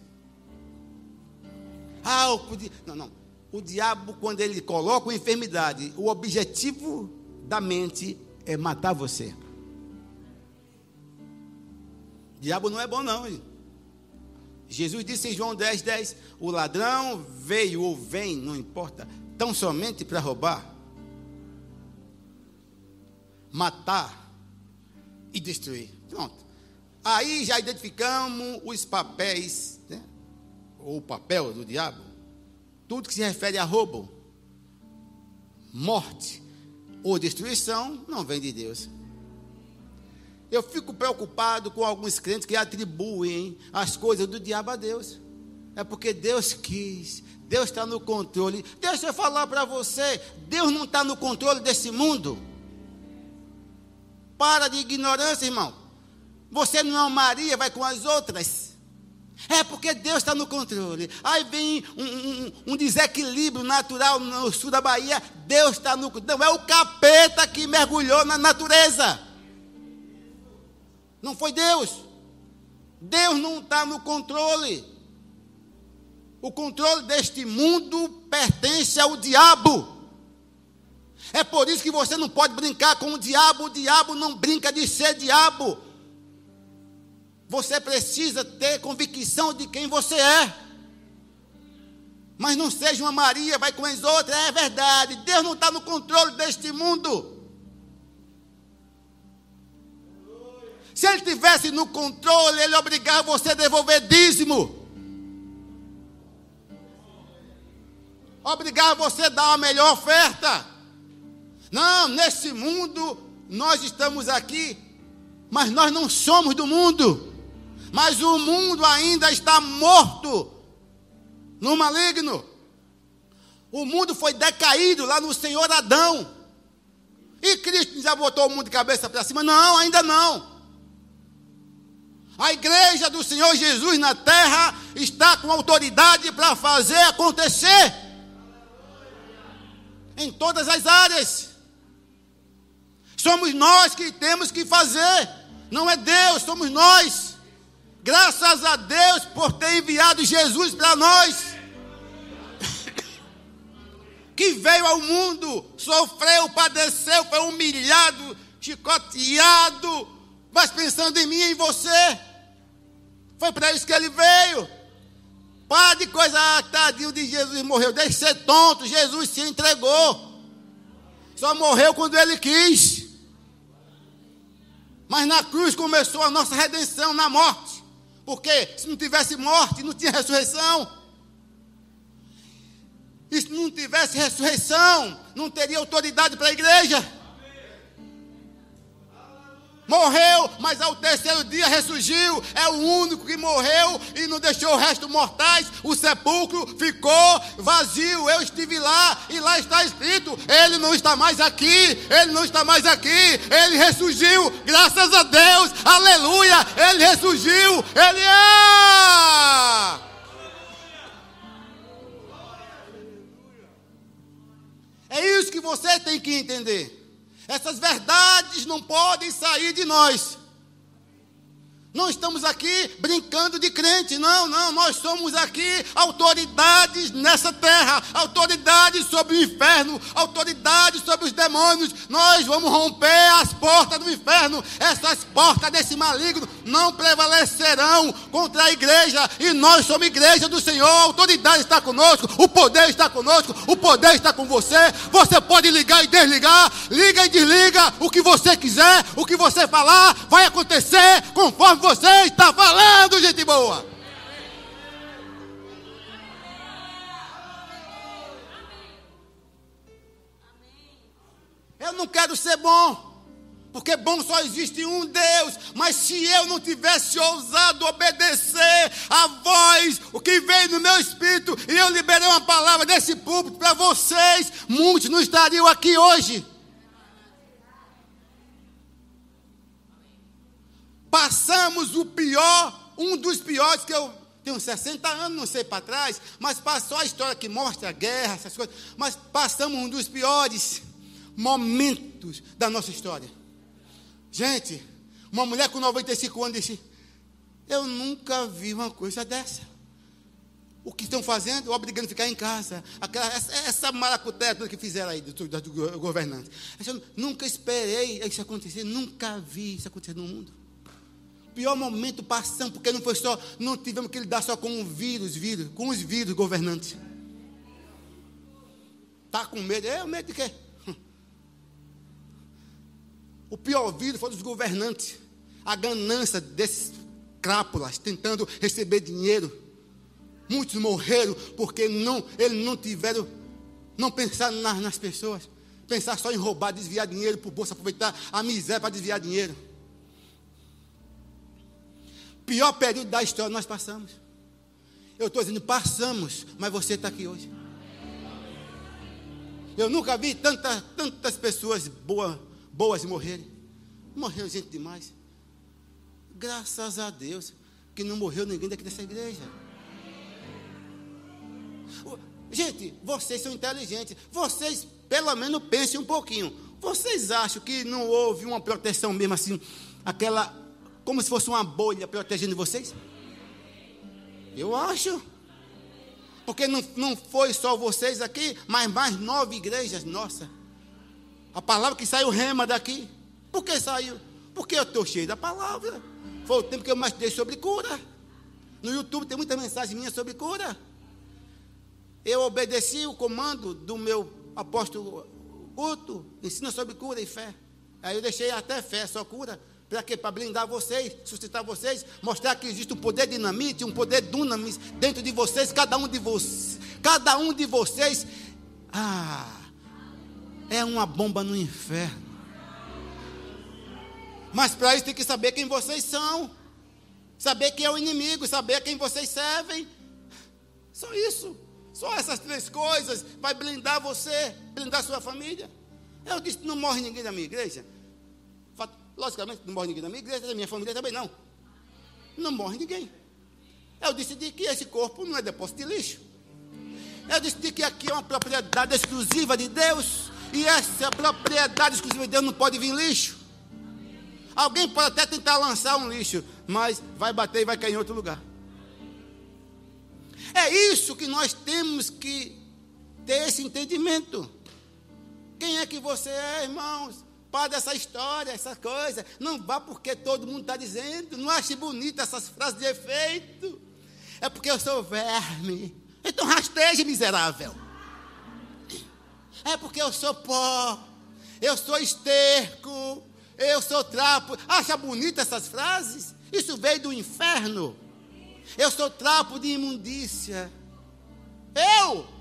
Ah, o, não, não. O diabo, quando ele coloca uma enfermidade, o objetivo da mente é matar você. O diabo não é bom, não. Hein? Jesus disse em João 10, 10: O ladrão veio ou vem, não importa, tão somente para roubar, matar e destruir. Pronto. Aí já identificamos os papéis, né? ou o papel do diabo. Tudo que se refere a roubo, morte ou destruição não vem de Deus. Eu fico preocupado com alguns crentes que atribuem as coisas do diabo a Deus. É porque Deus quis, Deus está no controle. Deixa eu falar para você: Deus não está no controle desse mundo. Para de ignorância, irmão. Você não é uma Maria, vai com as outras. É porque Deus está no controle. Aí vem um, um, um, desequilíbrio natural no sul da Bahia. Deus está no controle. É o capeta que mergulhou na natureza. Não foi Deus. Deus não está no controle. O controle deste mundo pertence ao diabo. É por isso que você não pode brincar com o diabo. O diabo não brinca de ser diabo. Você precisa ter convicção de quem você é. Mas não seja uma Maria, vai com as outras. É verdade. Deus não está no controle deste mundo. Se ele tivesse no controle, ele obrigava você a devolver dízimo. Obrigava você a dar uma melhor oferta. Não, nesse mundo nós estamos aqui, mas nós não somos do mundo. Mas o mundo ainda está morto no maligno. O mundo foi decaído lá no Senhor Adão. E Cristo já botou o mundo de cabeça para cima? Não, ainda não. A igreja do Senhor Jesus na terra está com autoridade para fazer acontecer em todas as áreas. Somos nós que temos que fazer, não é Deus, somos nós. Graças a Deus por ter enviado Jesus para nós. Que veio ao mundo, sofreu, padeceu, foi humilhado, chicoteado, mas pensando em mim e em você. Foi para isso que ele veio. Para de coisa, ah, tadinho de Jesus morreu. Deixe ser tonto, Jesus se entregou. Só morreu quando ele quis. Mas na cruz começou a nossa redenção na morte. Porque se não tivesse morte, não tinha ressurreição. E se não tivesse ressurreição, não teria autoridade para a igreja morreu, mas ao terceiro dia ressurgiu. É o único que morreu e não deixou restos mortais. O sepulcro ficou vazio. Eu estive lá e lá está escrito: Ele não está mais aqui. Ele não está mais aqui. Ele ressurgiu. Graças a Deus. Aleluia. Ele ressurgiu. Ele é. É isso que você tem que entender. Essas verdades não podem sair de nós. Não estamos aqui brincando de crente, não, não. Nós somos aqui autoridades nessa terra, autoridades sobre o inferno, autoridades sobre os demônios. Nós vamos romper as portas do inferno. Essas portas desse maligno não prevalecerão contra a igreja. E nós somos igreja do Senhor. A autoridade está conosco, o poder está conosco, o poder está com você. Você pode ligar e desligar, liga e desliga o que você quiser, o que você falar vai acontecer conforme você está falando, gente boa. Eu não quero ser bom. Porque bom só existe um Deus. Mas se eu não tivesse ousado obedecer a voz, o que veio no meu espírito, e eu liberei uma palavra desse púlpito para vocês, muitos não estariam aqui hoje. Passamos o pior, um dos piores que eu tenho 60 anos, não sei para trás, mas passou a história que mostra a guerra, essas coisas, mas passamos um dos piores momentos da nossa história. Gente, uma mulher com 95 anos disse: Eu nunca vi uma coisa dessa. O que estão fazendo? Obrigando a ficar em casa. Aquela, essa, essa maracuté que fizeram aí do, do, do governante. Eu nunca esperei isso acontecer, nunca vi isso acontecer no mundo. Pior momento passando, porque não foi só, não tivemos que lidar só com o vírus, vírus, com os vírus governantes. Está com medo? É, o medo de quê? O pior vírus foi dos governantes. A ganância desses crápulas, tentando receber dinheiro Muitos morreram porque não, eles não tiveram, não pensaram nas, nas pessoas. Pensar só em roubar, desviar dinheiro para o bolso, aproveitar a miséria para desviar dinheiro. Pior período da história nós passamos. Eu estou dizendo, passamos, mas você está aqui hoje. Eu nunca vi tanta, tantas pessoas boas, boas morrerem. Morreu gente demais. Graças a Deus que não morreu ninguém daqui dessa igreja. Gente, vocês são inteligentes. Vocês, pelo menos, pensem um pouquinho. Vocês acham que não houve uma proteção mesmo assim, aquela, como se fosse uma bolha protegendo vocês? Eu acho. Porque não, não foi só vocês aqui, mas mais nove igrejas, nossa. A palavra que saiu rema daqui. Por que saiu? Porque eu estou cheio da palavra. Foi o tempo que eu mais dei sobre cura. No YouTube tem muita mensagem minha sobre cura. Eu obedeci o comando do meu apóstolo Guto, ensina sobre cura e fé. Aí eu deixei até fé, só cura. Para quê? Para blindar vocês, suscitar vocês, mostrar que existe um poder dinamite, um poder dunamis dentro de vocês, cada um de vocês, cada um de vocês, ah, é uma bomba no inferno. Mas para isso tem que saber quem vocês são, saber quem é o inimigo, saber quem vocês servem. Só isso. Só essas três coisas vai blindar você, blindar sua família. Eu disse: não morre ninguém da minha igreja. Logicamente, não morre ninguém da minha igreja, da minha família também não. Não morre ninguém. Eu disse que esse corpo não é depósito de lixo. Eu disse que aqui é uma propriedade exclusiva de Deus. E essa propriedade exclusiva de Deus não pode vir lixo. Alguém pode até tentar lançar um lixo, mas vai bater e vai cair em outro lugar. É isso que nós temos que ter esse entendimento. Quem é que você é, irmãos? Para dessa história, essa coisa. Não vá porque todo mundo está dizendo. Não ache bonita essas frases de efeito. É porque eu sou verme. Então rasteje, miserável. É porque eu sou pó. Eu sou esterco. Eu sou trapo. Acha bonita essas frases? Isso veio do inferno. Eu sou trapo de imundícia. Eu?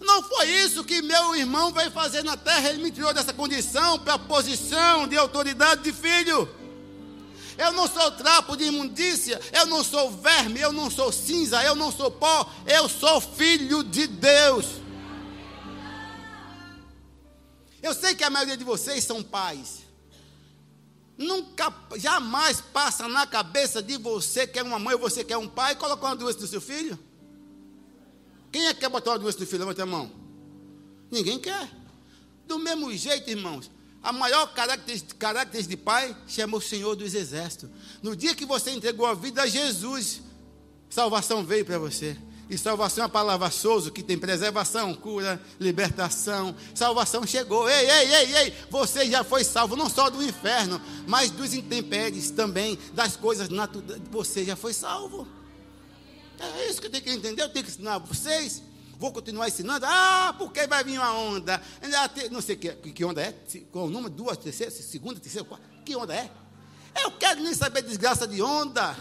Não foi isso que meu irmão veio fazer na terra. Ele me tirou dessa condição para a posição de autoridade de filho. Eu não sou trapo de imundícia, eu não sou verme, eu não sou cinza, eu não sou pó, eu sou filho de Deus. Eu sei que a maioria de vocês são pais. Nunca, jamais passa na cabeça de você que é uma mãe ou você que é um pai colocar uma doença no seu filho. Quem é que quer botar uma doença no filho? Levanta a mão. Ninguém quer. Do mesmo jeito, irmãos, a maior característica de pai chama o Senhor dos Exércitos. No dia que você entregou a vida a Jesus, salvação veio para você. E salvação é uma palavra souza que tem preservação, cura, libertação. Salvação chegou. Ei, ei, ei, ei. Você já foi salvo não só do inferno, mas dos intempéries também, das coisas naturais. Você já foi salvo. É isso que eu tenho que entender. Eu tenho que ensinar a vocês. Vou continuar ensinando. Ah, porque vai vir uma onda. Não sei que, que onda é. Qual o número? Duas, terceira, segunda, terceira, quarta. Que onda é? Eu quero nem saber desgraça de onda.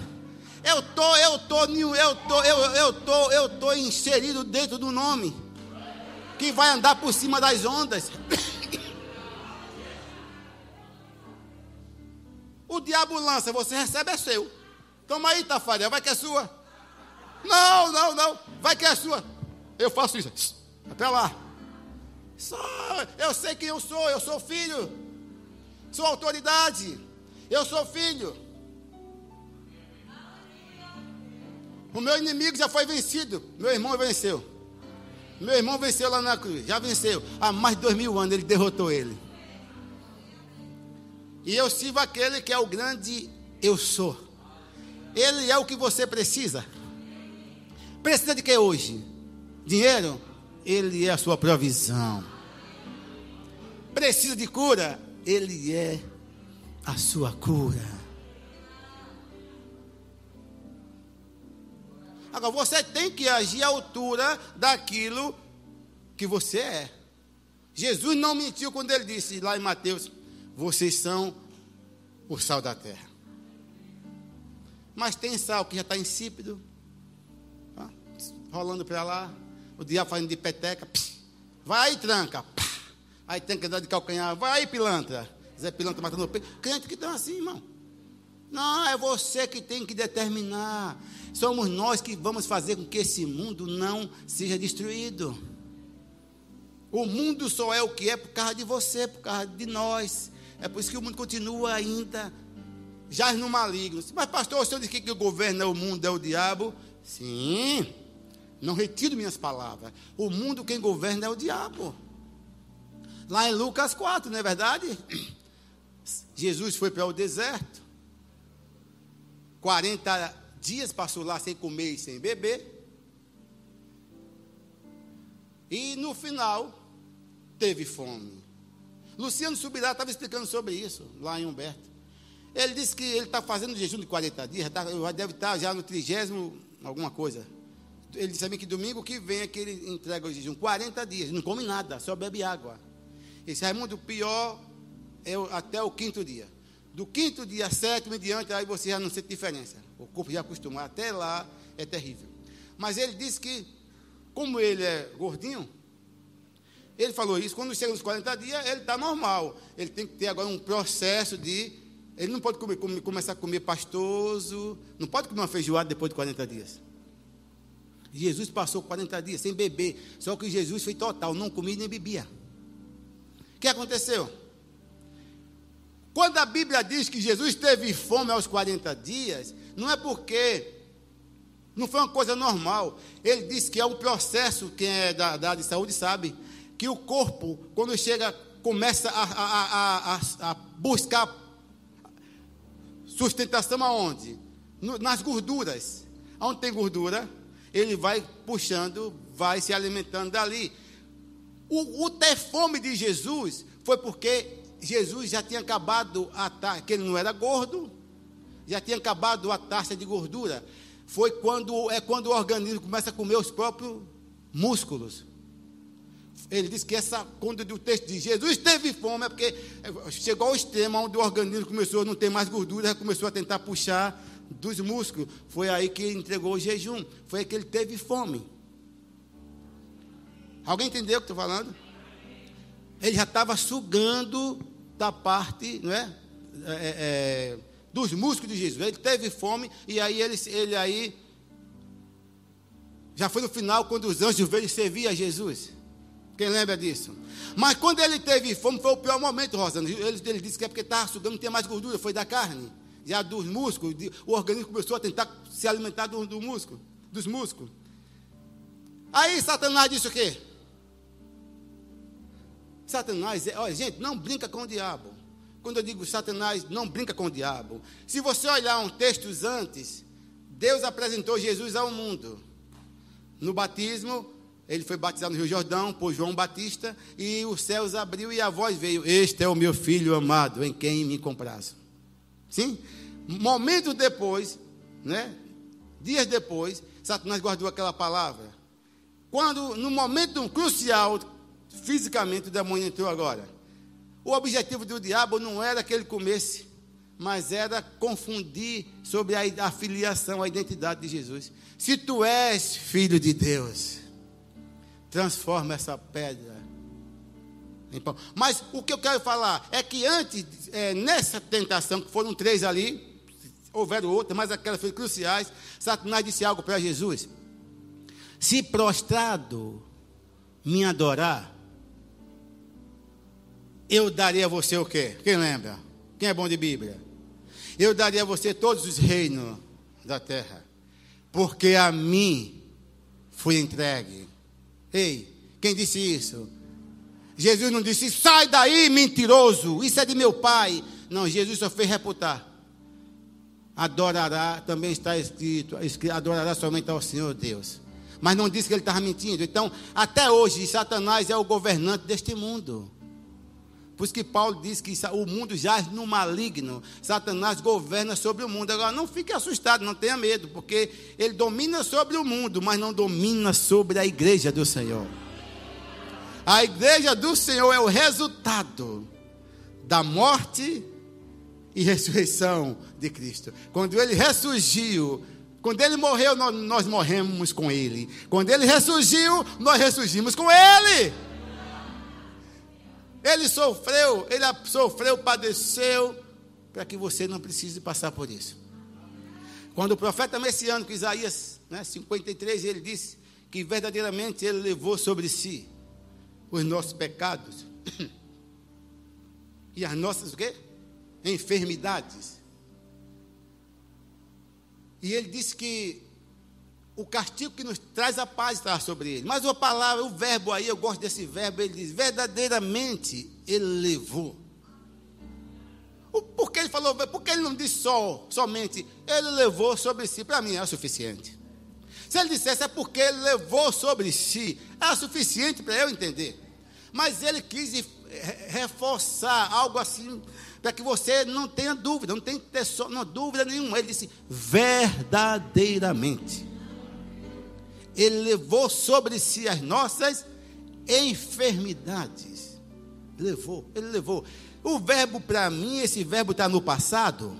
Eu tô, eu tô, eu tô, eu, eu tô, eu tô inserido dentro do nome que vai andar por cima das ondas. O diabo lança, você recebe é seu. Toma aí, Tafarel, vai que é sua. Não, não, não, vai que é sua. Eu faço isso. Até lá. Eu sei quem eu sou, eu sou filho. Sou autoridade. Eu sou filho. O meu inimigo já foi vencido. Meu irmão venceu. Meu irmão venceu lá na cruz. Já venceu. Há mais de dois mil anos ele derrotou ele. E eu sirvo aquele que é o grande eu sou. Ele é o que você precisa. Precisa de que hoje? Dinheiro? Ele é a sua provisão. Precisa de cura? Ele é a sua cura. Agora, você tem que agir à altura daquilo que você é. Jesus não mentiu quando ele disse lá em Mateus: Vocês são o sal da terra. Mas tem sal que já está insípido? Rolando para lá, o diabo fazendo de peteca, pss, vai tranca, aí tem que dar de calcanhar, vai pilantra. Zé Pilantra matando o peito. Crente que estão assim, irmão. Não, é você que tem que determinar. Somos nós que vamos fazer com que esse mundo não seja destruído. O mundo só é o que é por causa de você, por causa de nós. É por isso que o mundo continua ainda já no maligno. Mas, pastor, o senhor disse que o governo é o mundo, é o diabo? Sim. Não retiro minhas palavras. O mundo quem governa é o diabo. Lá em Lucas 4, não é verdade? Jesus foi para o deserto. 40 dias passou lá sem comer e sem beber. E no final, teve fome. Luciano Subirá estava explicando sobre isso, lá em Humberto. Ele disse que ele está fazendo jejum de 40 dias, tá, deve estar já no trigésimo, alguma coisa. Ele disse também que domingo que vem é que ele entrega o jejum. 40 dias, não come nada, só bebe água. Esse Raimundo, o pior é até o quinto dia. Do quinto dia, sétimo em diante, aí você já não sente diferença. O corpo já acostumar. Até lá é terrível. Mas ele disse que, como ele é gordinho, ele falou isso, quando chega nos 40 dias, ele está normal. Ele tem que ter agora um processo de. Ele não pode comer, comer, começar a comer pastoso, não pode comer uma feijoada depois de 40 dias. Jesus passou 40 dias sem beber, só que Jesus foi total, não comia nem bebia. O que aconteceu? Quando a Bíblia diz que Jesus teve fome aos 40 dias, não é porque não foi uma coisa normal. Ele disse que é um processo, quem é da, da área de saúde sabe, que o corpo, quando chega, começa a, a, a, a buscar sustentação aonde? Nas gorduras. Onde tem gordura, ele vai puxando, vai se alimentando dali. O, o ter fome de Jesus foi porque Jesus já tinha acabado a taxa, que ele não era gordo, já tinha acabado a taxa de gordura. Foi quando é quando o organismo começa a comer os próprios músculos. Ele diz que essa conta do texto de Jesus teve fome, é porque chegou ao extremo onde o organismo começou a não ter mais gordura, começou a tentar puxar dos músculos. Foi aí que ele entregou o jejum. Foi aí que ele teve fome. Alguém entendeu o que estou falando? Ele já estava sugando da parte, não é? é, é, é dos músculos de Jesus. Ele teve fome e aí ele, ele aí já foi no final quando os anjos veio servir a Jesus. Quem lembra disso? Mas quando ele teve fome, foi o pior momento, Rosana. Ele, ele disse que é porque estava sugando, não tinha mais gordura, foi da carne, já dos músculos. O organismo começou a tentar se alimentar do, do músculo, dos músculos. Aí Satanás disse o quê? Satanás, é, olha, gente, não brinca com o diabo. Quando eu digo Satanás, não brinca com o diabo. Se você olhar um textos antes, Deus apresentou Jesus ao mundo. No batismo, ele foi batizado no Rio Jordão por João Batista e os céus abriu e a voz veio: Este é o meu filho amado, em quem me comprazo. Sim? Momento depois, né? Dias depois, Satanás guardou aquela palavra. Quando, no momento crucial, fisicamente, o demônio entrou agora. O objetivo do diabo não era que ele comesse, mas era confundir sobre a, a filiação, a identidade de Jesus. Se tu és filho de Deus, transforma essa pedra. Mas o que eu quero falar é que antes, é, nessa tentação, que foram três ali, houveram outras, mas aquelas foram cruciais, Satanás disse algo para Jesus: Se prostrado me adorar, eu daria a você o quê? Quem lembra? Quem é bom de Bíblia? Eu daria a você todos os reinos da terra porque a mim foi entregue. Ei, quem disse isso? Jesus não disse, sai daí, mentiroso, isso é de meu pai. Não, Jesus só fez reputar. Adorará, também está escrito, adorará somente ao Senhor Deus. Mas não disse que ele estava mentindo. Então, até hoje, Satanás é o governante deste mundo. Por isso que Paulo diz que o mundo jaz no maligno. Satanás governa sobre o mundo. Agora, não fique assustado, não tenha medo, porque ele domina sobre o mundo, mas não domina sobre a igreja do Senhor. A igreja do Senhor é o resultado da morte e ressurreição de Cristo. Quando ele ressurgiu, quando ele morreu, nós, morremos com ele. Quando ele ressurgiu, nós ressurgimos com ele. Ele sofreu, ele sofreu, padeceu, para que você não precise passar por isso. Quando o profeta messiânico Isaías, né, 53, ele disse que verdadeiramente ele levou sobre si os nossos pecados e as nossas o quê? enfermidades. E ele disse que o castigo que nos traz a paz está sobre ele. Mas a palavra, o verbo aí, eu gosto desse verbo, ele diz: verdadeiramente ele levou. Por que ele falou, por que ele não disse só, somente, ele levou sobre si, para mim é o suficiente. Se ele dissesse é porque ele levou sobre si, é suficiente para eu entender. Mas ele quis reforçar algo assim, para que você não tenha dúvida, não tenha ter só, não, dúvida nenhuma. Ele disse: verdadeiramente. Ele levou sobre si as nossas enfermidades. Levou, ele levou. O verbo para mim, esse verbo está no passado.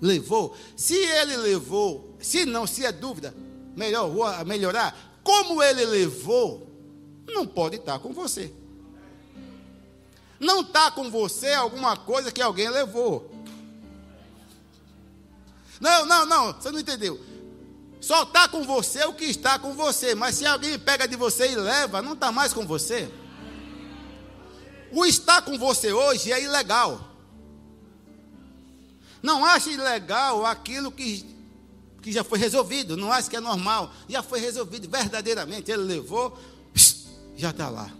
Levou. Se ele levou, se não, se é dúvida, melhor melhorar. Como ele levou, não pode estar com você. Não está com você alguma coisa que alguém levou. Não, não, não, você não entendeu. Só está com você o que está com você. Mas se alguém pega de você e leva, não está mais com você. O estar com você hoje é ilegal. Não ache ilegal aquilo que, que já foi resolvido. Não ache que é normal. Já foi resolvido verdadeiramente. Ele levou, já está lá.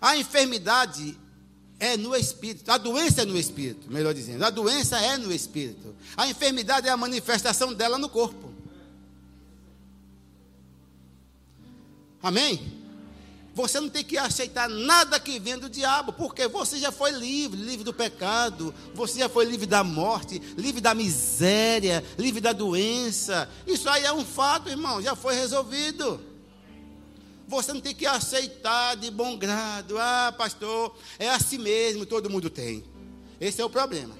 A enfermidade é no espírito. A doença é no espírito, melhor dizendo. A doença é no espírito. A enfermidade é a manifestação dela no corpo. Amém? Você não tem que aceitar nada que vem do diabo, porque você já foi livre, livre do pecado, você já foi livre da morte, livre da miséria, livre da doença. Isso aí é um fato, irmão, já foi resolvido. Você não tem que aceitar de bom grado. Ah, pastor, é assim mesmo, todo mundo tem. Esse é o problema.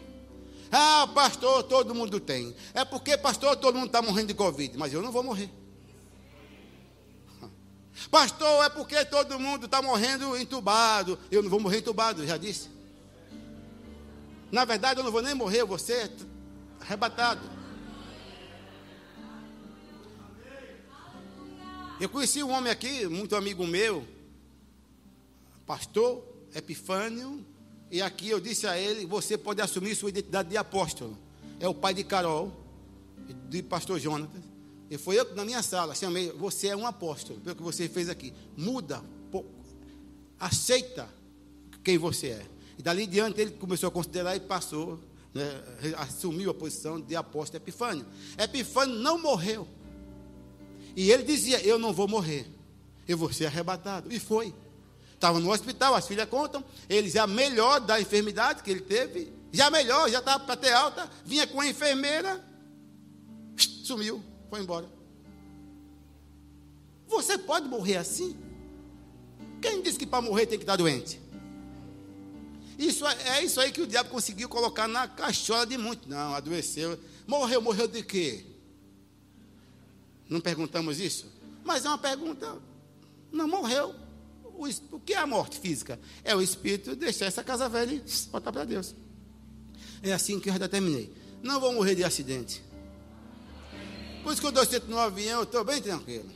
Ah, pastor, todo mundo tem. É porque, pastor, todo mundo está morrendo de Covid, mas eu não vou morrer. Pastor, é porque todo mundo está morrendo entubado. Eu não vou morrer entubado, já disse. Na verdade, eu não vou nem morrer, eu vou ser arrebatado. Eu conheci um homem aqui, muito amigo meu, pastor Epifânio, e aqui eu disse a ele: você pode assumir sua identidade de apóstolo. É o pai de Carol, de pastor Jonatas. E foi eu na minha sala chamei: você é um apóstolo, pelo que você fez aqui. Muda, aceita quem você é. E dali em diante ele começou a considerar e passou, né, assumiu a posição de apóstolo Epifânio. Epifânio não morreu. E ele dizia: Eu não vou morrer, eu vou ser arrebatado. E foi. Estava no hospital, as filhas contam, ele já melhor da enfermidade que ele teve, já melhor, já estava para ter alta, vinha com a enfermeira, sumiu, foi embora. Você pode morrer assim? Quem disse que para morrer tem que estar doente? Isso é, é isso aí que o diabo conseguiu colocar na cachola de muitos. Não, adoeceu. Morreu, morreu de quê? Não perguntamos isso? Mas é uma pergunta. Não morreu. O, o que é a morte física? É o espírito deixar essa casa velha e voltar para Deus. É assim que eu já determinei. Não vou morrer de acidente. Por isso que eu dou sento no avião, eu estou bem tranquilo.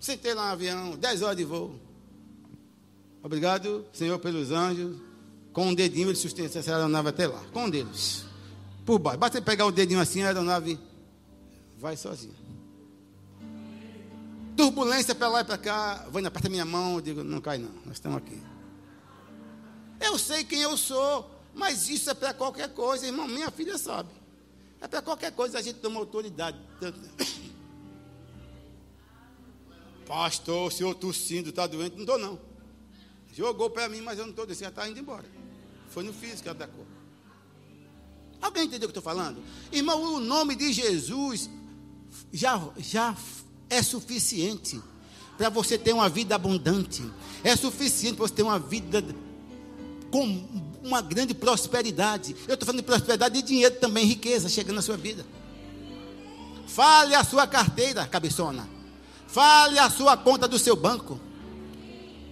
Sentei lá no avião, 10 horas de voo. Obrigado, Senhor, pelos anjos. Com um dedinho ele sustenta essa aeronave até lá. Com um deles. Por baixo. Basta pegar o dedinho assim, a aeronave vai sozinho. Turbulência para lá e para cá, vai na parte da minha mão, eu digo, não cai não, nós estamos aqui. Eu sei quem eu sou, mas isso é para qualquer coisa, irmão, minha filha sabe. É para qualquer coisa a gente toma autoridade. Pastor, o senhor tossindo, está doente? Não estou não. Jogou para mim, mas eu não estou descendo, está indo embora. Foi no físico que atacou. Alguém entendeu o que estou falando? Irmão, o nome de Jesus já, já é suficiente para você ter uma vida abundante. É suficiente para você ter uma vida com uma grande prosperidade. Eu estou falando de prosperidade de dinheiro também, riqueza chegando na sua vida. Fale a sua carteira, cabeçona. Fale a sua conta do seu banco.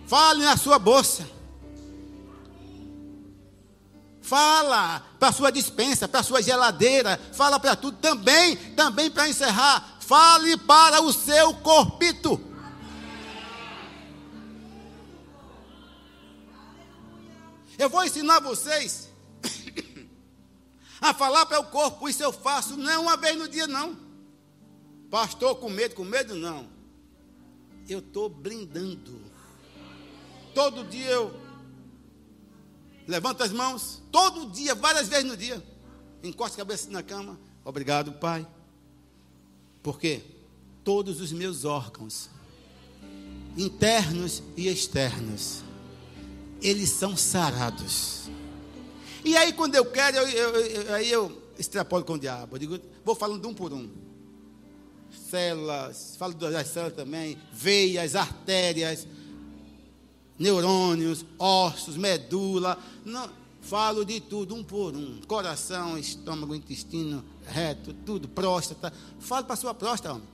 Fale na sua bolsa. Fala para a sua dispensa, para a sua geladeira, fala para tudo. Também, também para encerrar, fale para o seu corpito. Eu vou ensinar vocês a falar para o corpo, isso eu faço não é uma vez no dia, não. Pastor, com medo, com medo não. Eu estou blindando. Todo dia eu levanta as mãos, todo dia, várias vezes no dia. Encosta a cabeça na cama. Obrigado, Pai. Porque todos os meus órgãos, internos e externos, eles são sarados. E aí, quando eu quero, eu, eu, eu, aí eu extrapolo com o diabo. Eu digo, vou falando de um por um. Células, falo das células também, veias, artérias, neurônios, ossos, medula. Não, falo de tudo, um por um. Coração, estômago, intestino, reto, tudo, próstata. Falo para a sua próstata, homem.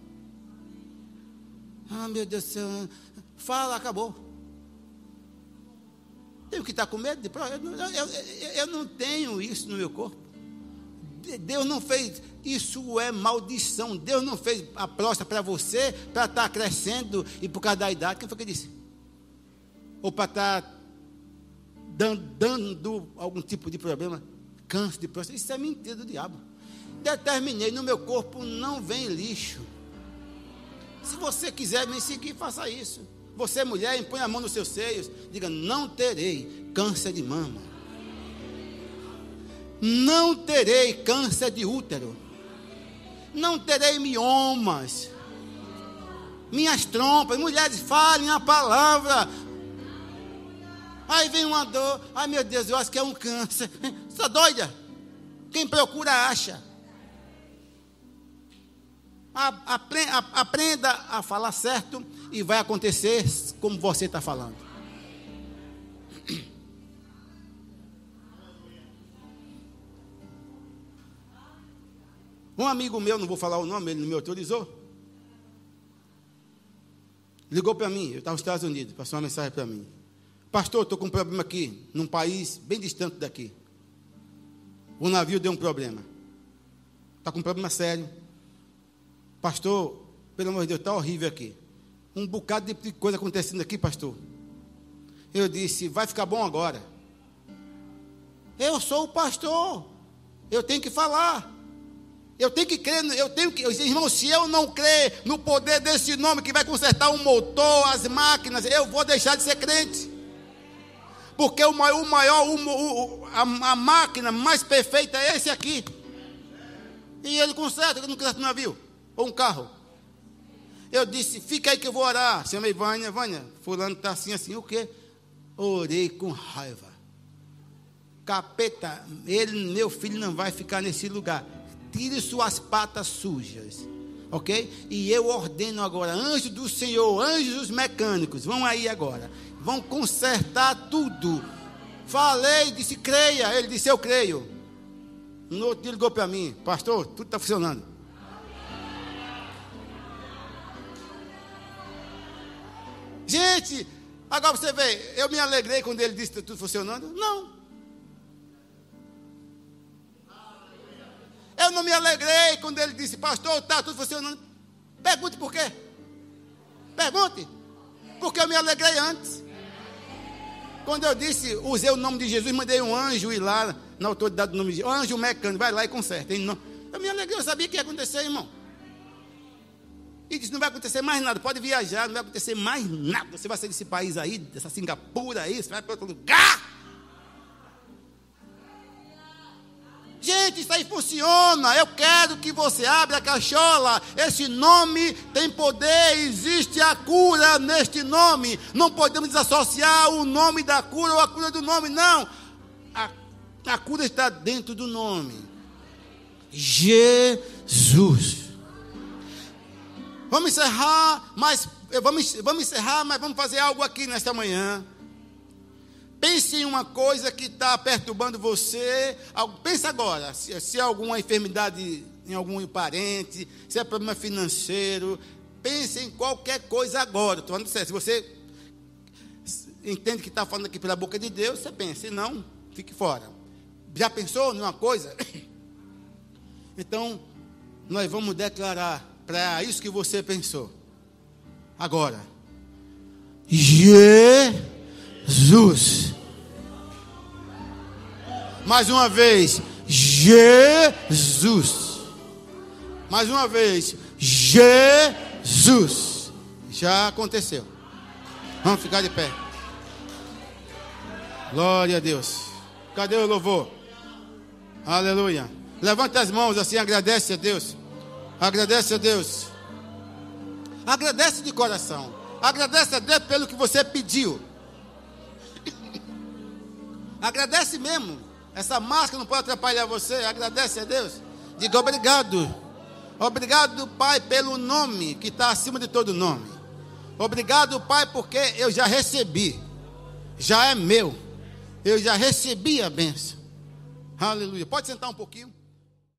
Ah, meu Deus do céu. Fala, acabou. Tenho que estar com medo. Eu, eu, eu, não tenho isso no meu corpo. Deus não fez, isso é maldição. Deus não fez a próstata para você, para estar crescendo e por causa da idade. Quem foi que disse? ou para estar tá dando, dando algum tipo de problema, câncer de próstata. Isso é mentira do diabo. Determinei no meu corpo não vem lixo. Se você quiser me seguir, faça isso. Você, mulher, impõe a mão nos seus seios, diga: Não terei câncer de mama. Não terei câncer de útero. Não terei miomas. Minhas trompas, mulheres, falem a palavra. Aí vem uma dor. Ai meu Deus, eu acho que é um câncer. Está doida? Quem procura acha. Aprenda a falar certo e vai acontecer como você está falando. Um amigo meu, não vou falar o nome, ele não me autorizou. Ligou para mim, eu estava nos Estados Unidos, passou uma mensagem para mim. Pastor, estou com um problema aqui, num país bem distante daqui. O navio deu um problema. Está com um problema sério. Pastor, pelo amor de Deus, está horrível aqui. Um bocado de coisa acontecendo aqui, pastor. Eu disse, vai ficar bom agora. Eu sou o pastor. Eu tenho que falar. Eu tenho que crer, eu tenho que, irmão, se eu não crer no poder desse nome que vai consertar o motor, as máquinas, eu vou deixar de ser crente. Porque o maior, o maior o, a, a, máquina mais perfeita é esse aqui. E ele conserta, ele não conserta um navio ou um carro. Eu disse, fica aí que eu vou orar. Chamei Vânia, Vânia, fulano está assim, assim, o quê? Orei com raiva. Capeta, ele, meu filho, não vai ficar nesse lugar. Tire suas patas sujas. Ok? E eu ordeno agora, anjos do Senhor, anjos mecânicos, vão aí agora vão consertar tudo. Falei, disse, creia. Ele disse, eu creio. No outro dia ligou para mim, pastor, tudo está funcionando. Gente, agora você vê, eu me alegrei quando ele disse que tudo funcionando? Não. Eu não me alegrei quando ele disse, pastor, está tudo funcionando. Pergunte por quê. Pergunte. Porque eu me alegrei antes. Quando eu disse, usei o nome de Jesus, mandei um anjo ir lá na autoridade do nome de Jesus. Anjo mecânico, vai lá e conserta. Eu me alegrei, eu sabia que ia acontecer, irmão. E diz: não vai acontecer mais nada, pode viajar, não vai acontecer mais nada. Você vai sair desse país aí, dessa Singapura aí, você vai para outro lugar. Gente, isso aí funciona. Eu quero que você abra a cachola. Esse nome tem poder, existe a cura neste nome. Não podemos desassociar o nome da cura ou a cura do nome, não. A, a cura está dentro do nome. Jesus. Vamos encerrar, mas vamos, vamos encerrar, mas vamos fazer algo aqui nesta manhã. Pense em uma coisa que está perturbando você. Pensa agora, se, se é alguma enfermidade em algum parente, se é problema financeiro. Pense em qualquer coisa agora. Estou falando sério. Se você entende que está falando aqui pela boca de Deus, você pensa. Se não, fique fora. Já pensou numa coisa? Então, nós vamos declarar para isso que você pensou. Agora. Jesus. Mais uma vez, Jesus. Mais uma vez, Jesus. Já aconteceu. Vamos ficar de pé. Glória a Deus. Cadê o louvor? Aleluia. Levante as mãos assim, agradece a Deus. Agradece a Deus. Agradece de coração. Agradece a Deus pelo que você pediu. Agradece mesmo. Essa máscara não pode atrapalhar você. Agradece a Deus. Diga obrigado. Obrigado, Pai, pelo nome que está acima de todo nome. Obrigado, Pai, porque eu já recebi. Já é meu. Eu já recebi a bênção. Aleluia. Pode sentar um pouquinho.